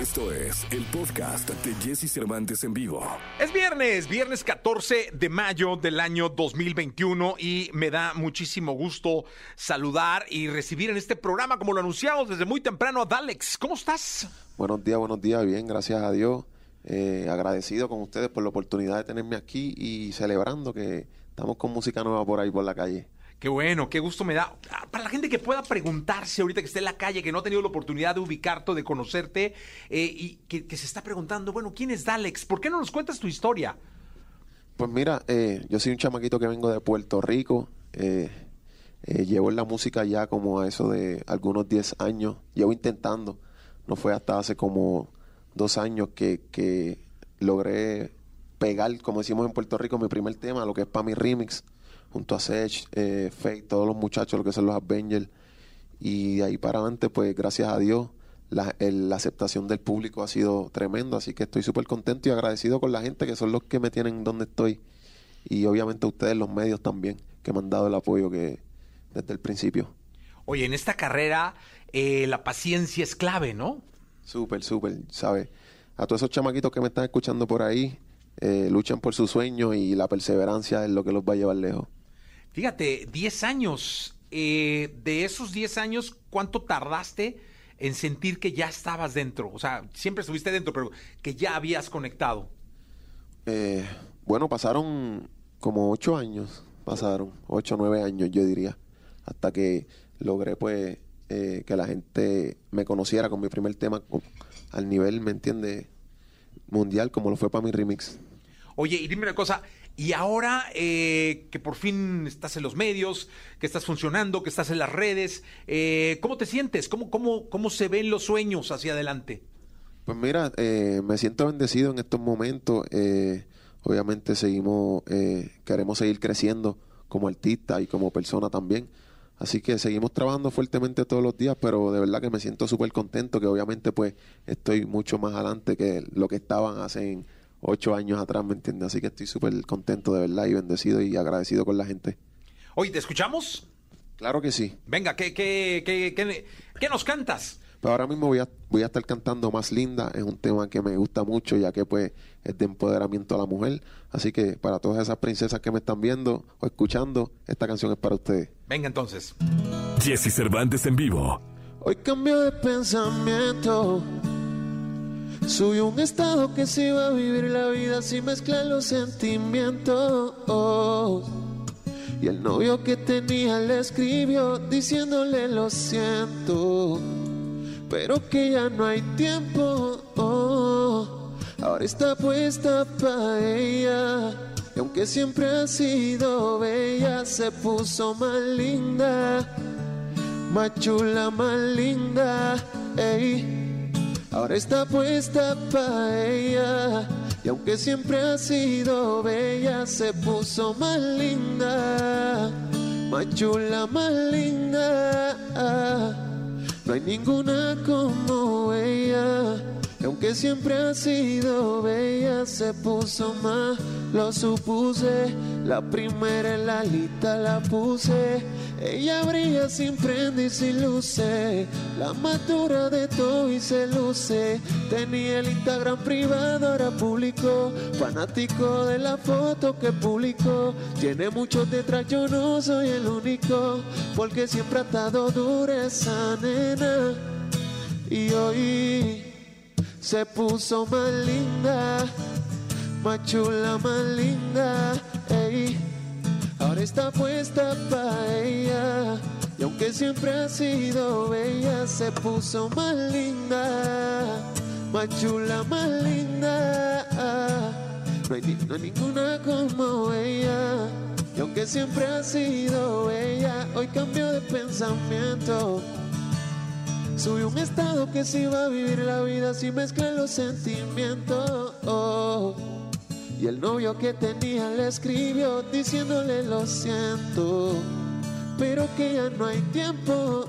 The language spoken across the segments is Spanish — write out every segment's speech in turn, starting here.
Esto es el podcast de Jesse Cervantes en vivo. Es viernes, viernes 14 de mayo del año 2021 y me da muchísimo gusto saludar y recibir en este programa, como lo anunciamos desde muy temprano, a Dalex. ¿Cómo estás? Buenos días, buenos días, bien, gracias a Dios. Eh, agradecido con ustedes por la oportunidad de tenerme aquí y celebrando que estamos con música nueva por ahí por la calle. Qué bueno, qué gusto me da. Ah, Para la gente que pueda preguntarse ahorita que esté en la calle, que no ha tenido la oportunidad de ubicarte, de conocerte, eh, y que, se está preguntando, bueno, ¿quién es Dalex? ¿Por qué no nos cuentas tu historia? Pues mira, eh, yo soy un chamaquito que vengo de Puerto Rico. eh, eh, llevo en la música ya como a eso de algunos 10 años. Llevo intentando. No fue hasta hace como dos años que, que logré pegar, como decimos en Puerto Rico, mi primer tema, lo que es para mi remix, junto a Sech, eh, Fake, todos los muchachos, lo que son los Avengers. Y de ahí para adelante, pues gracias a Dios, la, el- la aceptación del público ha sido tremendo. Así que estoy súper contento y agradecido con la gente que son los que me tienen donde estoy. Y obviamente ustedes, los medios también, que me han dado el apoyo que desde el principio. Oye, en esta carrera eh, la paciencia es clave, ¿no? Súper, súper, ¿sabes? A todos esos chamaquitos que me están escuchando por ahí, eh, luchan por sus sueños y la perseverancia es lo que los va a llevar lejos. Fíjate, 10 años. eh, de esos 10 años, ¿cuánto tardaste en sentir que ya estabas dentro? O sea, siempre estuviste dentro, pero que ya habías conectado. Eh, bueno, pasaron como ocho años, pasaron ocho, nueve años, yo diría, hasta que logré, pues, eh, que la gente me conociera con mi primer tema con- al nivel, ¿me entiende? Mundial, como lo fue para mi remix. Oye, y dime una cosa, y ahora eh, que por fin estás en los medios, que estás funcionando, que estás en las redes, eh, ¿cómo te sientes? ¿Cómo, cómo, ¿Cómo se ven los sueños hacia adelante? Pues mira, eh, me siento bendecido en estos momentos. eh, obviamente seguimos, eh, queremos seguir creciendo como artista y como persona también. Así que seguimos trabajando fuertemente todos los días, pero de verdad que me siento súper contento, que obviamente pues estoy mucho más adelante que lo que estaban hace ocho años atrás, ¿me entiendes? Así que estoy súper contento de verdad y bendecido y agradecido con la gente. Oye, ¿te escuchamos? Claro que sí. Venga, ¿qué, qué, qué, qué, qué nos cantas? Pero ahora mismo voy a, voy a estar cantando Más Linda, es un tema que me gusta mucho ya que pues es de empoderamiento a la mujer. Así que para todas esas princesas que me están viendo o escuchando, esta canción es para ustedes. Venga entonces. Jesse Cervantes en vivo. Hoy cambio de pensamiento. Soy un estado que se va a vivir la vida sin mezclar los sentimientos. Y el novio que tenía le escribió diciéndole lo siento, pero que ya no hay tiempo. oh. Ahora está puesta para ella. Y aunque siempre ha sido bella, se puso más linda más chula, más linda, ey. Ahora está puesta para ella. Y aunque siempre ha sido bella, se puso más linda, más chula, más linda. No hay ninguna como ella. Y aunque siempre ha sido bella, se puso más, lo supuse. La primera en la lista la puse. Ella brilla sin prenda y sin luces. La más dura de todo y se luce. Tenía el Instagram privado, ahora público. Fanático de la foto que publicó. Tiene muchos detrás, yo no soy el único. Porque siempre ha estado dura esa nena. Y hoy se puso más linda, más chula, más linda, ey. Ahora está puesta para ella. Y aunque siempre ha sido bella, se puso más linda, más chula, más linda. No hay, no hay ninguna como ella. Y aunque siempre ha sido bella, hoy cambió de pensamiento. Subí un estado que se iba a vivir la vida sin mezclar los sentimientos. Y el novio que tenía le escribió diciéndole lo siento, pero que ya no hay tiempo.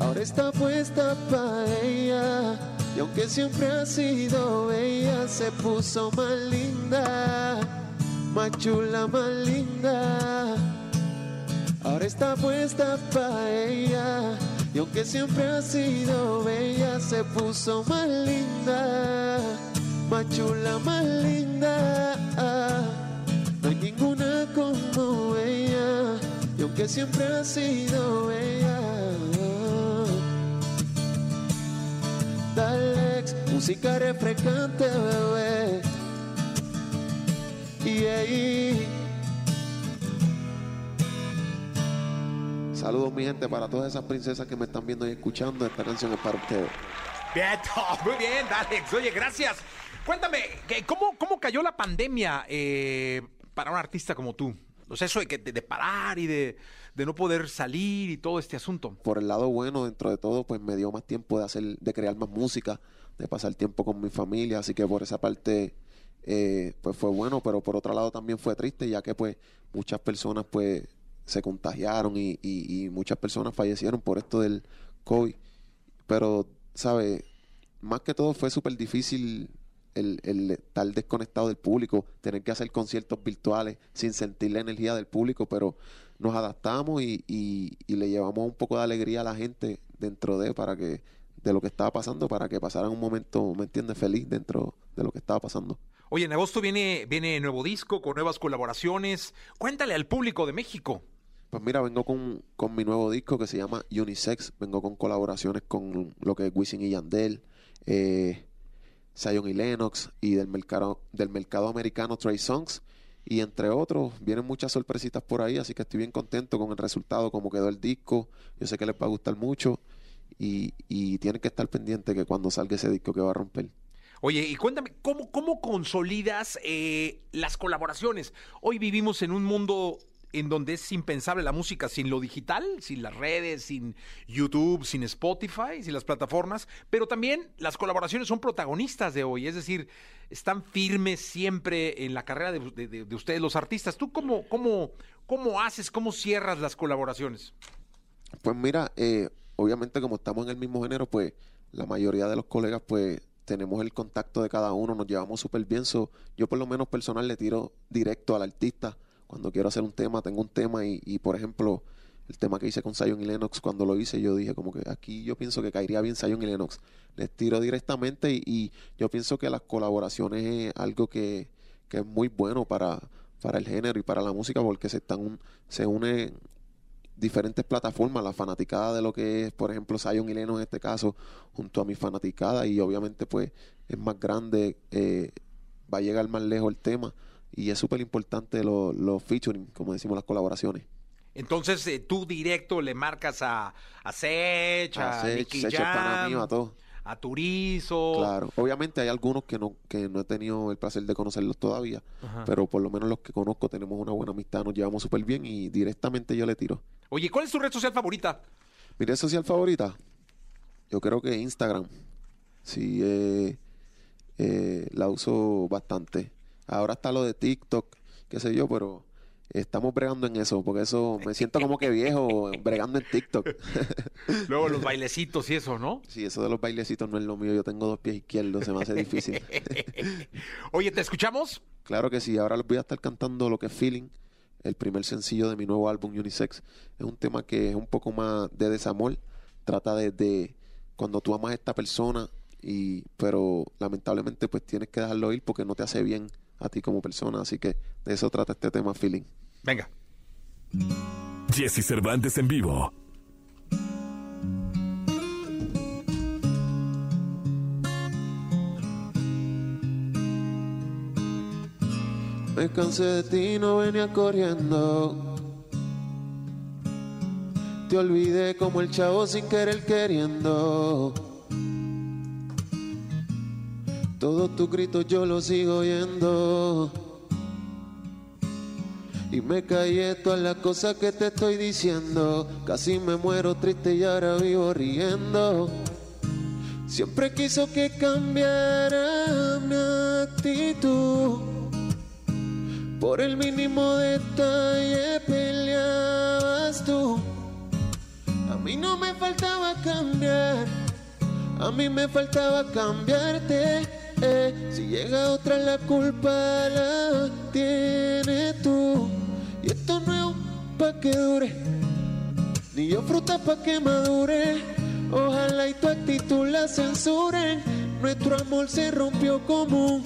Ahora está puesta para ella. Y aunque siempre ha sido bella, se puso más linda, más chula, más linda. Ahora está puesta para ella. Y aunque siempre ha sido bella, se puso más linda, más chula, más linda. No hay ninguna como ella, y aunque siempre ha sido ella. Dale, música refrescante, bebé. Y ahí. Saludos, mi gente, para todas esas princesas que me están viendo y escuchando. Esta canción es para ustedes. Bien, muy bien, Alex. Oye, gracias. Cuéntame, ¿qué- ¿cómo, cómo cayó la pandemia eh, para un artista como tú? O sea, eso de, de, de parar y de, de no poder salir y todo este asunto. Por el lado bueno, dentro de todo, pues me dio más tiempo de hacer, de crear más música, de pasar tiempo con mi familia. Así que por esa parte, eh, pues fue bueno, pero por otro lado también fue triste, ya que pues muchas personas pues se contagiaron y, muchas personas fallecieron por esto del COVID. Pero, ¿sabes? Más que todo fue súper difícil el, estar desconectado del público, tener que hacer conciertos virtuales sin sentir la energía del público, pero nos adaptamos y, y- y le llevamos un poco de alegría a la gente dentro de para que de lo que estaba pasando para que pasaran un momento, ¿me entiendes?, feliz dentro de lo que estaba pasando. Oye, en agosto viene, viene nuevo disco con nuevas colaboraciones. Cuéntale al público de México. Pues mira, vengo con, con mi nuevo disco que se llama Unisex. Vengo con colaboraciones con lo que es Wisin y Yandel, eh, y Lennox y del mercado, del mercado americano Trey Songs. Y entre otros, vienen muchas sorpresitas por ahí, así que estoy bien contento con el resultado, como quedó el disco. Yo sé que les va a gustar mucho y, y tienen que estar pendientes que cuando salga ese disco que va a romper. Oye, y cuéntame, ¿cómo, cómo consolidas eh, las colaboraciones? Hoy vivimos en un mundo en donde es impensable la música sin lo digital, sin las redes, sin YouTube, sin Spotify, sin las plataformas, pero también las colaboraciones son protagonistas de hoy, es decir, están firmes siempre en la carrera de, de- de- de ustedes los artistas. ¿Tú cómo, cómo, cómo haces, cómo cierras las colaboraciones? Pues mira, eh, obviamente como estamos en el mismo género, pues la mayoría de los colegas pues tenemos el contacto de cada uno, nos llevamos súper bien. so, yo por lo menos personal le tiro directo al artista. Cuando quiero hacer un tema, tengo un tema y, y, por ejemplo, el tema que hice con Zion y Lennox, cuando lo hice yo dije como que aquí yo pienso que caería bien Zion y Lennox. Les tiro directamente y, yo pienso que las colaboraciones es algo que, que es muy bueno para, para el género y para la música porque se están se unen diferentes plataformas, la fanaticada de lo que es, por ejemplo, Zion y Leno en este caso, junto a mi fanaticada, y obviamente pues es más grande, eh, va a llegar más lejos el tema, y es súper importante los los featuring, como decimos, las colaboraciones. Entonces, eh, tú directo le marcas a, a Sech, a, A Sech, Nicky Sech es pana Jam, mío, a todos. a Turizo. Claro, obviamente hay algunos que no, que no he tenido el placer de conocerlos todavía, Ajá. pero por lo menos los que conozco tenemos una buena amistad, nos llevamos súper bien y directamente yo le tiro. Oye, ¿cuál es tu red social favorita? Mi red social favorita, yo creo que Instagram. Sí, eh, eh, la uso bastante. Ahora está lo de TikTok, qué sé yo, pero estamos bregando en eso, porque eso me siento como que viejo bregando en TikTok. Luego los bailecitos y eso, ¿no? sí, eso de los bailecitos no es lo mío, yo tengo dos pies izquierdos, se me hace difícil. Oye, ¿te escuchamos? claro que sí, ahora les voy a estar cantando lo que es Feeling, el primer sencillo de mi nuevo álbum Unisex. Es un tema que es un poco más de desamor, trata de, de cuando tú amas a esta persona y pero lamentablemente pues tienes que dejarlo ir porque no te hace bien a ti como persona, así que de eso trata este tema Feeling. Venga. Jesse Cervantes en vivo. Me cansé de ti, no venía corriendo. Te olvidé como el chavo sin querer queriendo. Todos tus gritos yo los sigo oyendo. Y me callé todas las cosas que te estoy diciendo. Casi me muero triste y ahora vivo riendo. Siempre quiso que cambiara mi actitud. Por el mínimo detalle peleabas tú. A mí no me faltaba cambiar, a mí me faltaba cambiarte. Eh. Si llega otra la culpa la tienes tú. Y esto no es pa' que dure, ni yo fruta pa' que madure. Ojalá y tu actitud la censuren. Nuestro amor se rompió común.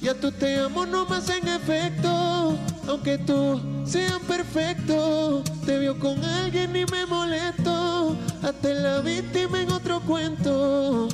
Ya tú te amo nomás en efecto. Aunque tú seas perfecto. Te vio con alguien y me molesto. Hasta la víctima en otro cuento.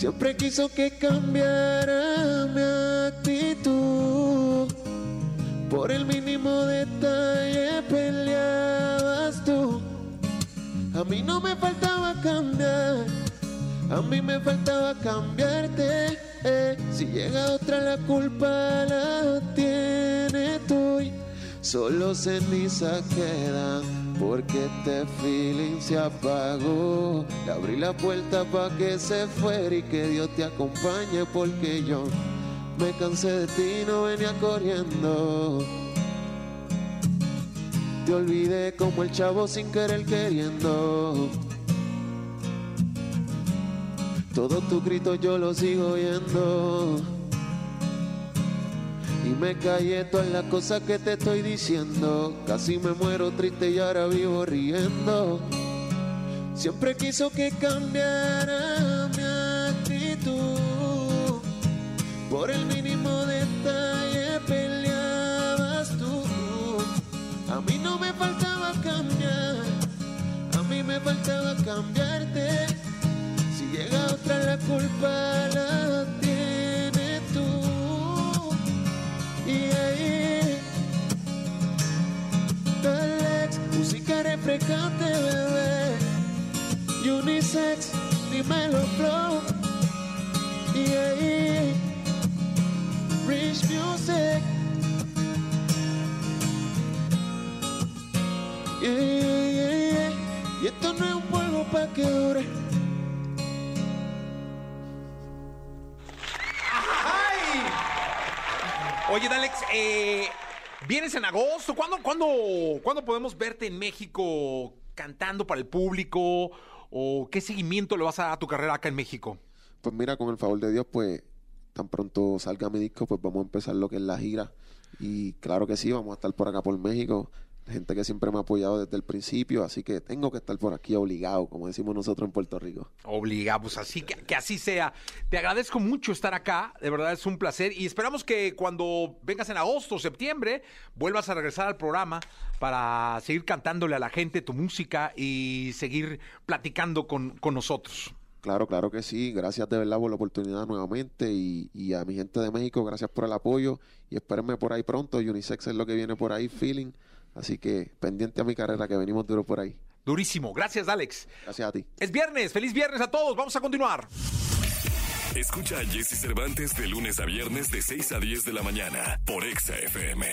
Siempre quiso que cambiara mi actitud. Por el mínimo detalle peleabas tú. A mí no me faltaba cambiar, a mí me faltaba cambiarte. eh. Si llega otra la culpa la tiene tú. y Solo ceniza quedan porque este feeling se apagó. Le abrí la puerta pa' que se fuera y que Dios te acompañe porque yo me cansé de ti, no venía corriendo. Te olvidé como el chavo sin querer queriendo. Todos tus gritos yo los sigo oyendo. Y me callé todas las cosas que te estoy diciendo. Casi me muero triste y ahora vivo riendo. Siempre quiso que cambiara mi actitud. Por el mínimo detalle peleabas tú. A mí no me faltaba cambiar, a mí me faltaba cambiarte. Yeah, yeah, yeah. Y esto no es un juego pa' que dure. ¡Ay! Oye, Alex, eh, ¿vienes en agosto? ¿Cuándo, cuándo, ¿Cuándo podemos verte en México cantando para el público? ¿O qué seguimiento le vas a dar a tu carrera acá en México? Pues mira, con el favor de Dios, pues tan pronto salga mi disco, pues vamos a empezar lo que es la gira. Y claro que sí, vamos a estar por acá por México. Gente que siempre me ha apoyado desde el principio, así que tengo que estar por aquí obligado, como decimos nosotros en Puerto Rico. Obligado, pues así que, que así sea. Te agradezco mucho estar acá, de verdad es un placer y esperamos que cuando vengas en agosto o septiembre vuelvas a regresar al programa para seguir cantándole a la gente tu música y seguir platicando con, con nosotros. Claro, claro que sí. Gracias de verdad por la oportunidad nuevamente y, y a mi gente de México, gracias por el apoyo y espérenme por ahí pronto. Unisex es lo que viene por ahí, feeling. Así que pendiente a mi carrera que venimos duro por ahí. Durísimo. Gracias, Alex. Gracias a ti. Es viernes. Feliz viernes a todos. Vamos a continuar. Escucha a Jesse Cervantes de lunes a viernes de 6 a 10 de la mañana por Exa FM.